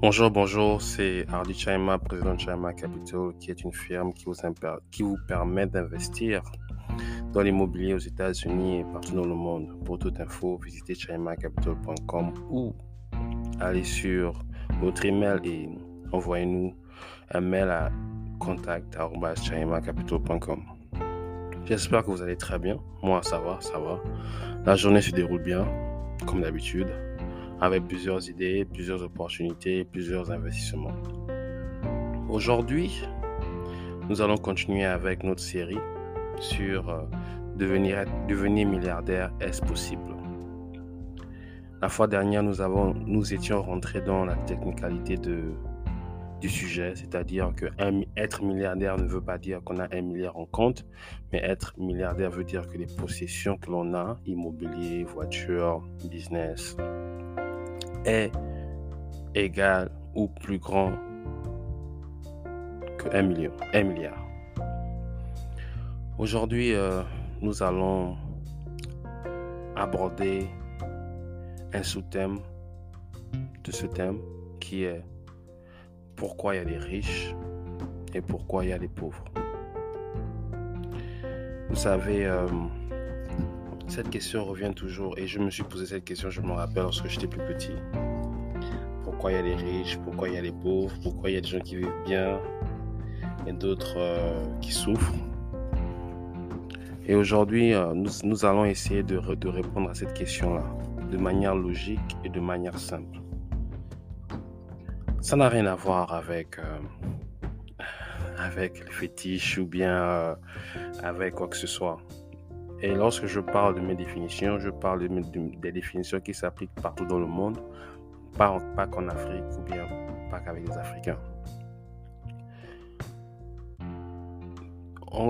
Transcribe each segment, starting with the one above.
Bonjour, bonjour, c'est Hardy Chaima, président de Chaima Capital, qui est une firme qui vous, permet d'investir dans l'immobilier aux États-Unis et partout dans le monde. Pour toute info, visitez chaimacapital.com ou allez sur notre email et envoyez-nous un mail à contact.chaimacapital.com. J'espère que vous allez très bien. Moi, ça va, ça va. La journée se déroule bien, comme d'habitude avec plusieurs idées, plusieurs opportunités, plusieurs investissements. Aujourd'hui, nous allons continuer avec notre série sur euh, devenir, devenir milliardaire, est-ce possible? La fois dernière, nous, avons, nous étions rentrés dans la technicalité de, du sujet, c'est-à-dire que être milliardaire ne veut pas dire qu'on a un milliard en compte, mais être milliardaire veut dire que les possessions que l'on a, immobilier, voiture, business, est égal ou plus grand que 1 million, 1 milliard. Aujourd'hui, euh, nous allons aborder un sous-thème de ce thème qui est pourquoi il y a des riches et pourquoi il y a des pauvres. Vous savez, euh, cette question revient toujours et je me suis posé cette question, je me rappelle lorsque j'étais plus petit. Pourquoi il y a les riches, pourquoi il y a les pauvres, pourquoi il y a des gens qui vivent bien et d'autres euh, qui souffrent? Et aujourd'hui, euh, nous, allons essayer de, répondre à cette question-là de manière logique et de manière simple. Ça n'a rien à voir avec, euh, avec le fétiche ou bien avec quoi que ce soit. Et lorsque je parle de mes définitions, je parle des définitions qui s'appliquent partout dans le monde, pas, pas qu'en Afrique ou bien pas qu'avec les Africains.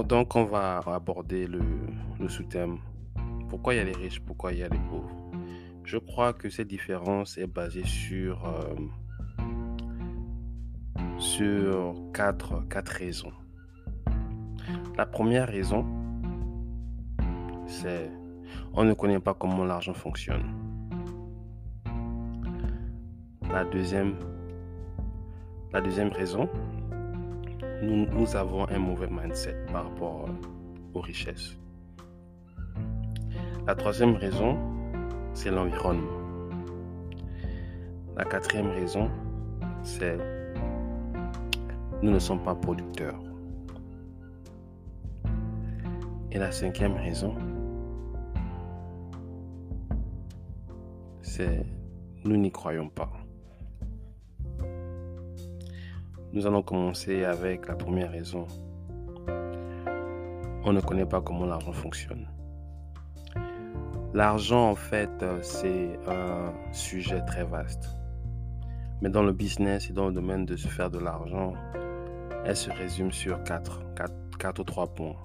donc on va aborder le, sous-thème. Pourquoi il y a les riches, pourquoi il y a les pauvres? Je crois que cette différence est basée sur, euh, sur quatre, quatre raisons. La première raison, c'est on ne connaît pas comment l'argent fonctionne. La deuxième, raison, nous, nous avons un mauvais mindset par rapport aux richesses. La troisième raison, c'est l'environnement. La quatrième raison, c'est nous ne sommes pas producteurs. Et la cinquième raison, nous n'y croyons pas. Nous allons commencer avec la première raison. On ne connaît pas comment l'argent fonctionne. L'argent, en fait, c'est un sujet très vaste. Mais dans le business et dans le domaine de se faire de l'argent, elle se résume sur quatre, quatre, quatre ou trois points.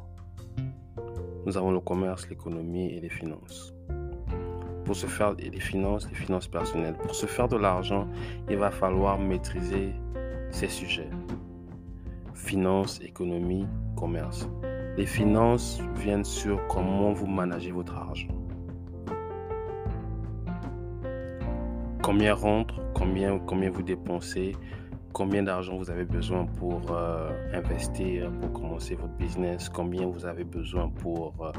Nous avons le commerce, l'économie et les finances pour se faire des finances, des finances personnelles. Pour se faire de l'argent, il va falloir maîtriser ces sujets. Finances, économie, commerce. Les finances viennent sur comment vous managez votre argent. Combien rentre, combien, combien vous dépensez, combien d'argent vous avez besoin pour euh, investir, pour commencer votre business, combien vous avez besoin pour euh,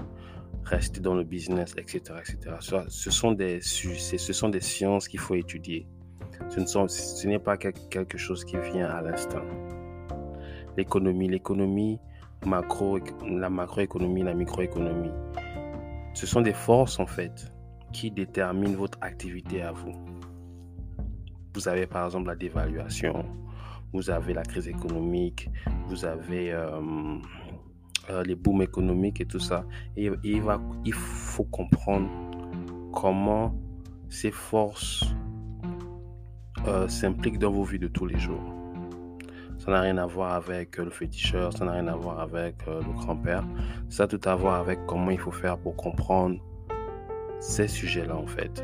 rester dans le business, etc. etc. Ce, sont des, ce sont des sciences qu'il faut étudier. Ce, n'est pas quelque chose qui vient à l'instant. L'économie, l'économie, macro, la macroéconomie, la microéconomie, ce sont des forces en fait qui déterminent votre activité à vous. Vous avez par exemple la dévaluation, vous avez la crise économique, vous avez euh, euh, les booms économiques et tout ça. Et, il, va, il faut comprendre comment ces forces euh, s'impliquent dans vos vies de tous les jours. Ça n'a rien à voir avec le féticheur, ça n'a rien à voir avec euh, le grand-père. Ça a tout à voir avec comment il faut faire pour comprendre ces sujets-là en fait.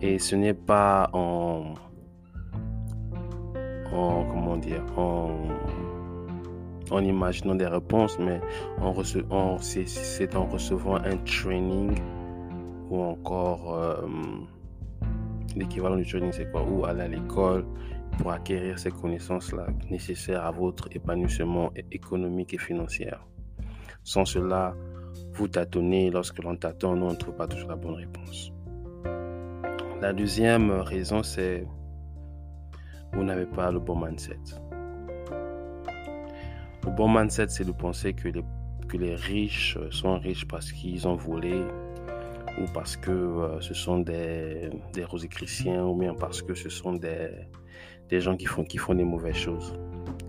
Et ce n'est pas en, en comment dire, en en imaginant des réponses, mais en c'est en recevant un training ou encore euh, L'équivalent du trading, c'est quoi? Ou aller à l'école pour acquérir ces connaissances-là nécessaires à votre épanouissement économique et financier. Sans cela, vous tâtonnez. Lorsque l'on tâtonne, on ne trouve pas toujours la bonne réponse. La deuxième raison, c'est vous n'avez pas le bon mindset. Le bon mindset, c'est de penser que les, que les riches sont riches parce qu'ils ont volé, ou parce que euh, ce sont des, des ou bien parce que ce sont des, des gens qui font, qui font des mauvaises choses.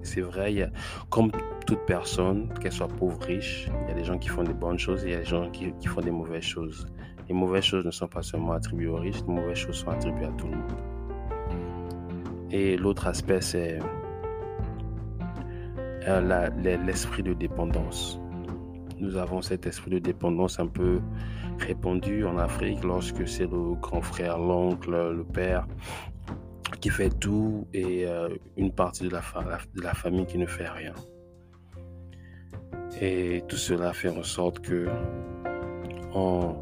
C'est vrai, comme toute personne, qu'elle soit pauvre, riche, il y a des gens qui font des bonnes choses et il y a des gens qui, qui font des mauvaises choses. Les mauvaises choses ne sont pas seulement attribuées aux riches, les mauvaises choses sont attribuées à tout le monde. Et l'autre aspect, c'est euh, l'esprit de dépendance. Nous avons cet esprit de dépendance un peu répandu en Afrique lorsque c'est le grand frère, l'oncle, le père qui fait tout et euh, une partie de la, famille qui ne fait rien. Et tout cela fait en sorte que on,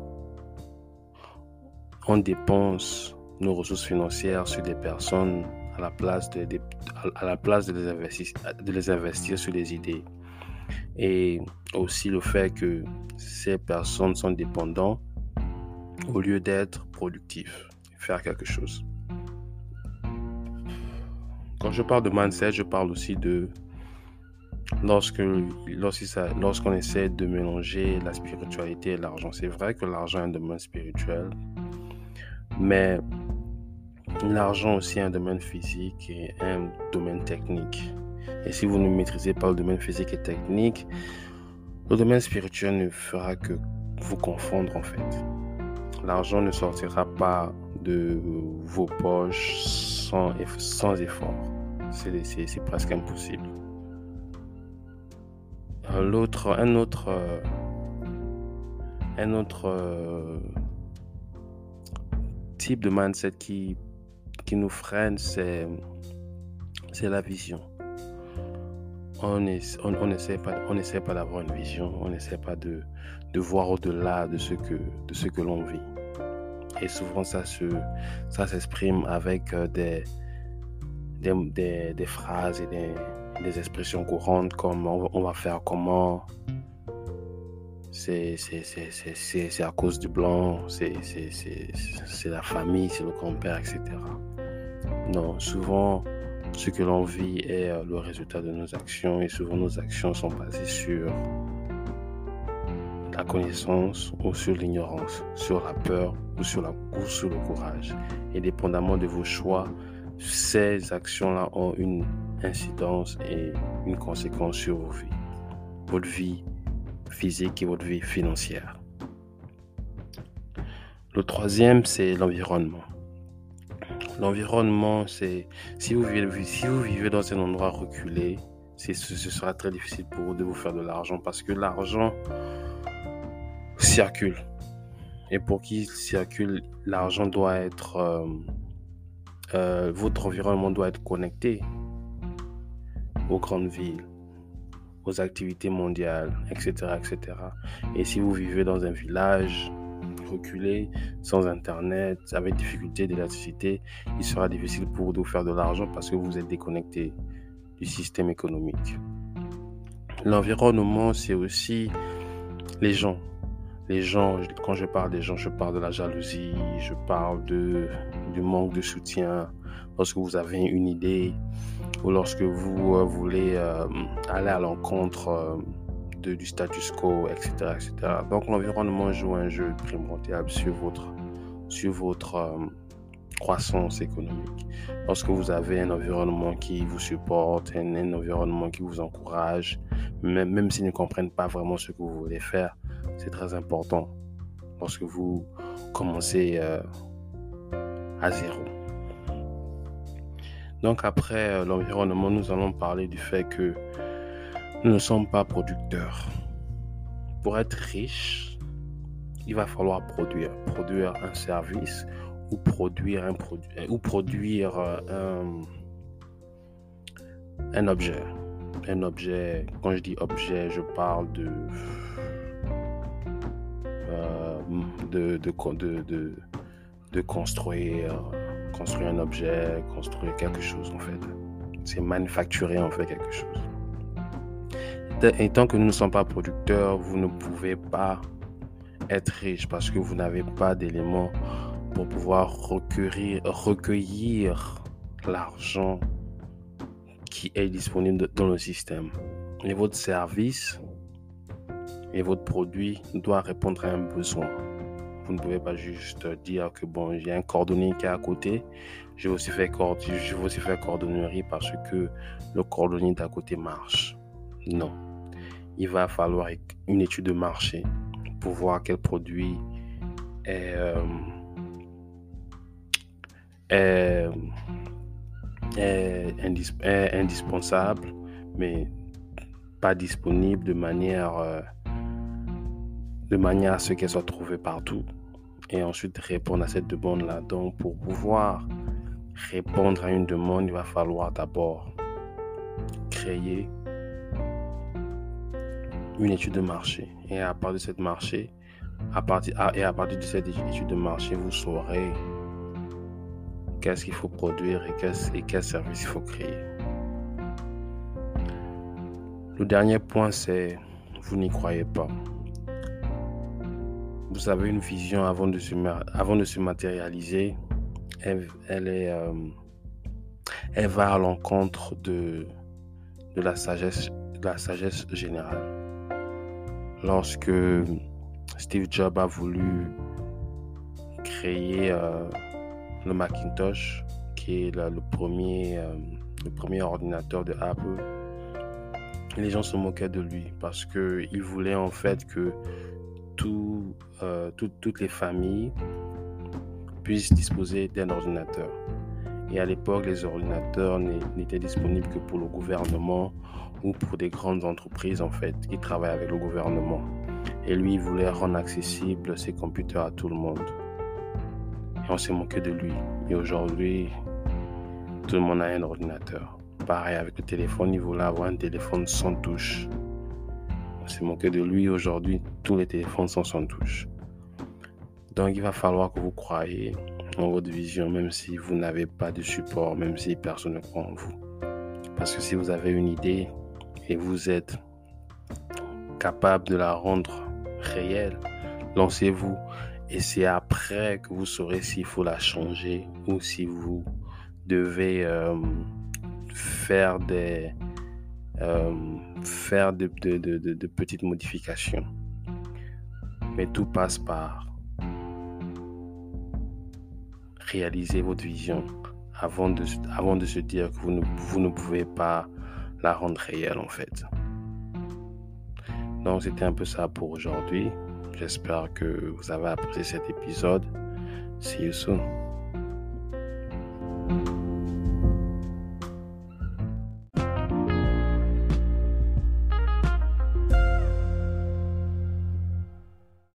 on dépense nos ressources financières sur des personnes à la place de, à la place de les, investir, de les investir sur des idées. Et aussi le fait que ces personnes sont dépendantes au lieu d'être productifs, faire quelque chose. Quand je parle de mindset, je parle aussi de lorsque lorsqu'on essaie de mélanger la spiritualité et l'argent. C'est vrai que l'argent est un domaine spirituel, mais l'argent aussi est un domaine physique et un domaine technique. Et si vous ne maîtrisez pas le domaine physique et technique, le domaine spirituel ne fera que vous confondre en fait. L'argent ne sortira pas de vos poches sans, effort. C'est presque impossible. L'autre, un autre, un autre euh, type de mindset qui, qui nous freine, c'est, c'est la vision. On n'essaie on, on pas, pas d'avoir une vision, on n'essaie pas de, de voir au-delà de ce que, de ce que l'on vit. Et souvent, ça, se, ça s'exprime avec euh, des, des, des, phrases et des, des, expressions courantes comme on, va faire comment, c'est à cause du blanc, c'est la famille, c'est le grand-père, etc. Non, souvent, ce que l'on vit est euh, le résultat de nos actions et souvent nos actions sont basées sur la connaissance ou sur l'ignorance, sur la peur ou sur, la, ou sur le courage. Et dépendamment de vos choix, ces actions-là ont une incidence et une conséquence sur vos vies, votre vie physique et votre vie financière. Le troisième, c'est l'environnement. L'environnement, c'est si vous vivez, si vous vivez dans un endroit reculé, ce sera très difficile pour vous de vous faire de l'argent parce que l'argent circule. Et pour qu'il circule, l'argent doit être euh, euh, votre environnement doit être connecté aux grandes villes, aux activités mondiales, etc., etc. Et si vous vivez dans un village sans Internet, avec difficulté d'électricité, il sera difficile pour vous de faire de l'argent parce que vous êtes déconnecté du système économique. L'environnement, c'est aussi les gens. Les gens, quand je parle des gens, je parle de la jalousie, je parle de, du manque de soutien lorsque vous avez une idée ou lorsque vous euh, voulez euh, aller à l'encontre euh, du status quo, etc. etc. Donc l'environnement joue un jeu primordial sur votre, sur votre croissance économique. Lorsque vous avez un environnement qui vous supporte, un, un environnement qui vous encourage, même, même s'ils ne comprennent pas vraiment ce que vous voulez faire, c'est très important lorsque vous commencez euh, à zéro. Donc après euh, l'environnement, nous allons parler du fait que nous ne sommes pas producteurs. Pour être riche, il va falloir produire, produire un service ou produire un produit ou produire euh, un, objet. Un objet, quand je dis objet, je parle de de, de, de, de construire construire un objet, construire quelque chose en fait. C'est manufacturer en fait quelque chose. Et tant que nous ne sommes pas producteurs, vous ne pouvez pas être riche parce que vous n'avez pas d'éléments pour pouvoir recueillir, l'argent qui est disponible dans le système. Et votre service et votre produit doit répondre à un besoin. Vous ne pouvez pas juste dire que bon, j'ai un cordonnier qui est à côté, je vais aussi faire cordonnerie parce que le cordonnier d'à côté marche. Non. Il va falloir une étude de marché pour voir quel produit est, euh, indispensable, mais pas disponible de manière, euh, de manière à ce qu'elle soit trouvée partout. Et ensuite répondre à cette demande-là. Donc pour pouvoir répondre à une demande, il va falloir d'abord créer une étude de marché. Et à partir de cette marché, et à partir de cette étude de marché, vous saurez qu'est-ce qu'il faut produire et, et quel service il faut créer. Le dernier point, c'est vous n'y croyez pas. Vous avez une vision avant de se, matérialiser. Euh, elle va à l'encontre de la sagesse générale. Lorsque Steve Jobs a voulu créer euh, le Macintosh, qui est le, premier, euh, le premier ordinateur de Apple, les gens se moquaient de lui parce qu'il voulait en fait que euh, toutes les familles puissent disposer d'un ordinateur. Et à l'époque, les ordinateurs n'étaient disponibles que pour le gouvernement ou pour des grandes entreprises en fait qui travaillent avec le gouvernement. Et lui, il voulait rendre accessible ses computers à tout le monde. Et on s'est moqué de lui. Et aujourd'hui, tout le monde a un ordinateur. Pareil avec le téléphone, il voulait avoir un téléphone sans touche. On s'est moqué de lui. Aujourd'hui, tous les téléphones sont sans touche. Donc, il va falloir que vous croyez en votre vision, même si vous n'avez pas de support, même si personne ne croit en vous. Parce que si vous avez une idée et vous êtes capable de la rendre réelle, lancez-vous. Et c'est après que vous saurez s'il faut la changer ou si vous devez euh, faire des, euh, faire de, de, petites modifications. Mais tout passe par réaliser votre vision mm. avant de, se dire que vous ne, vous ne pouvez pas la rendre réelle en fait. Donc c'était un peu ça pour aujourd'hui. J'espère que vous avez apprécié cet épisode. See you soon.